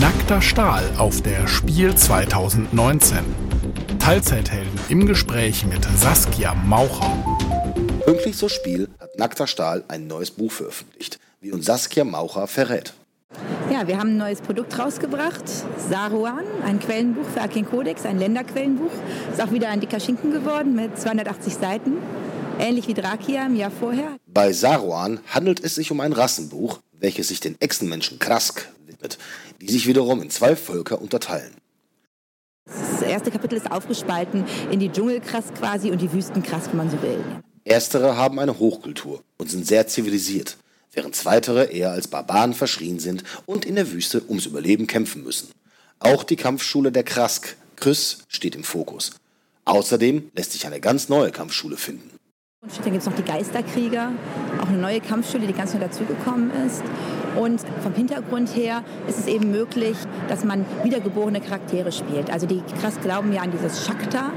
Nackter Stahl auf der Spiel 2019. Teilzeithelden im Gespräch mit Saskia Maucher. Pünktlich zur Spiel hat Nackter Stahl ein neues Buch veröffentlicht, wie uns Saskia Maucher verrät. Ja, wir haben ein neues Produkt rausgebracht, Saruan, ein Quellenbuch für Akin Codex, ein Länderquellenbuch. Ist auch wieder ein dicker Schinken geworden mit 280 Seiten, ähnlich wie Drakia im Jahr vorher. Bei Saruan handelt es sich um ein Rassenbuch, welches sich den Echsenmenschen Krask widmet, die sich wiederum in zwei Völker unterteilen. Das erste Kapitel ist aufgespalten in die Dschungelkrask quasi und die Wüstenkrask, wenn man so will. Erstere haben eine Hochkultur und sind sehr zivilisiert, während zweitere eher als Barbaren verschrien sind und in der Wüste ums Überleben kämpfen müssen. Auch die Kampfschule der Krask, Krys, steht im Fokus. Außerdem lässt sich eine ganz neue Kampfschule finden. Und dann gibt es noch die Geisterkrieger, auch eine neue Kampfschule, die ganz neu dazugekommen ist. Und vom Hintergrund her ist es eben möglich, dass man wiedergeborene Charaktere spielt. Also die krass glauben ja an dieses Shakta,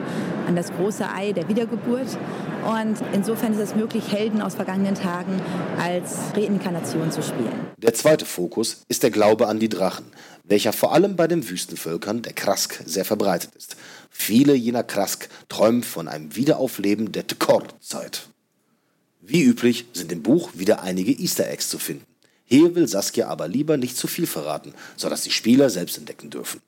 an das große Ei der Wiedergeburt. Und insofern ist es möglich, Helden aus vergangenen Tagen als Reinkarnation zu spielen. Der zweite Fokus ist der Glaube an die Drachen, welcher vor allem bei den Wüstenvölkern der Krask sehr verbreitet ist. Viele jener Krask träumen von einem Wiederaufleben der Tkor-Zeit. Wie üblich sind im Buch wieder einige Easter Eggs zu finden. Hier will Saskia aber lieber nicht zu viel verraten, sodass die Spieler selbst entdecken dürfen.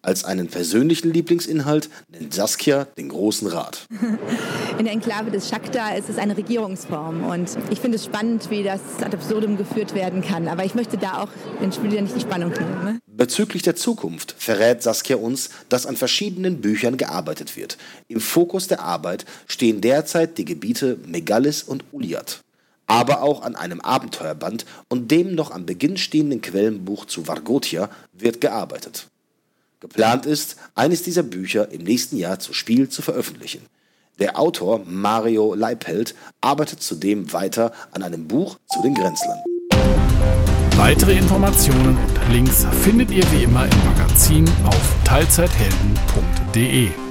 Als einen persönlichen Lieblingsinhalt nennt Saskia den Großen Rat. In der Enklave des Shakta ist es eine Regierungsform und ich finde es spannend, wie das ad absurdum geführt werden kann. Aber ich möchte da auch den Spielern nicht die Spannung nehmen. Ne? Bezüglich der Zukunft verrät Saskia uns, dass an verschiedenen Büchern gearbeitet wird. Im Fokus der Arbeit stehen derzeit die Gebiete Megalis und Uliat aber auch an einem Abenteuerband und dem noch am Beginn stehenden Quellenbuch zu Vargotia wird gearbeitet. Geplant ist, eines dieser Bücher im nächsten Jahr zu Spiel zu veröffentlichen. Der Autor Mario Leipelt arbeitet zudem weiter an einem Buch zu den Grenzlern. Weitere Informationen und Links findet ihr wie immer im Magazin auf teilzeithelden.de.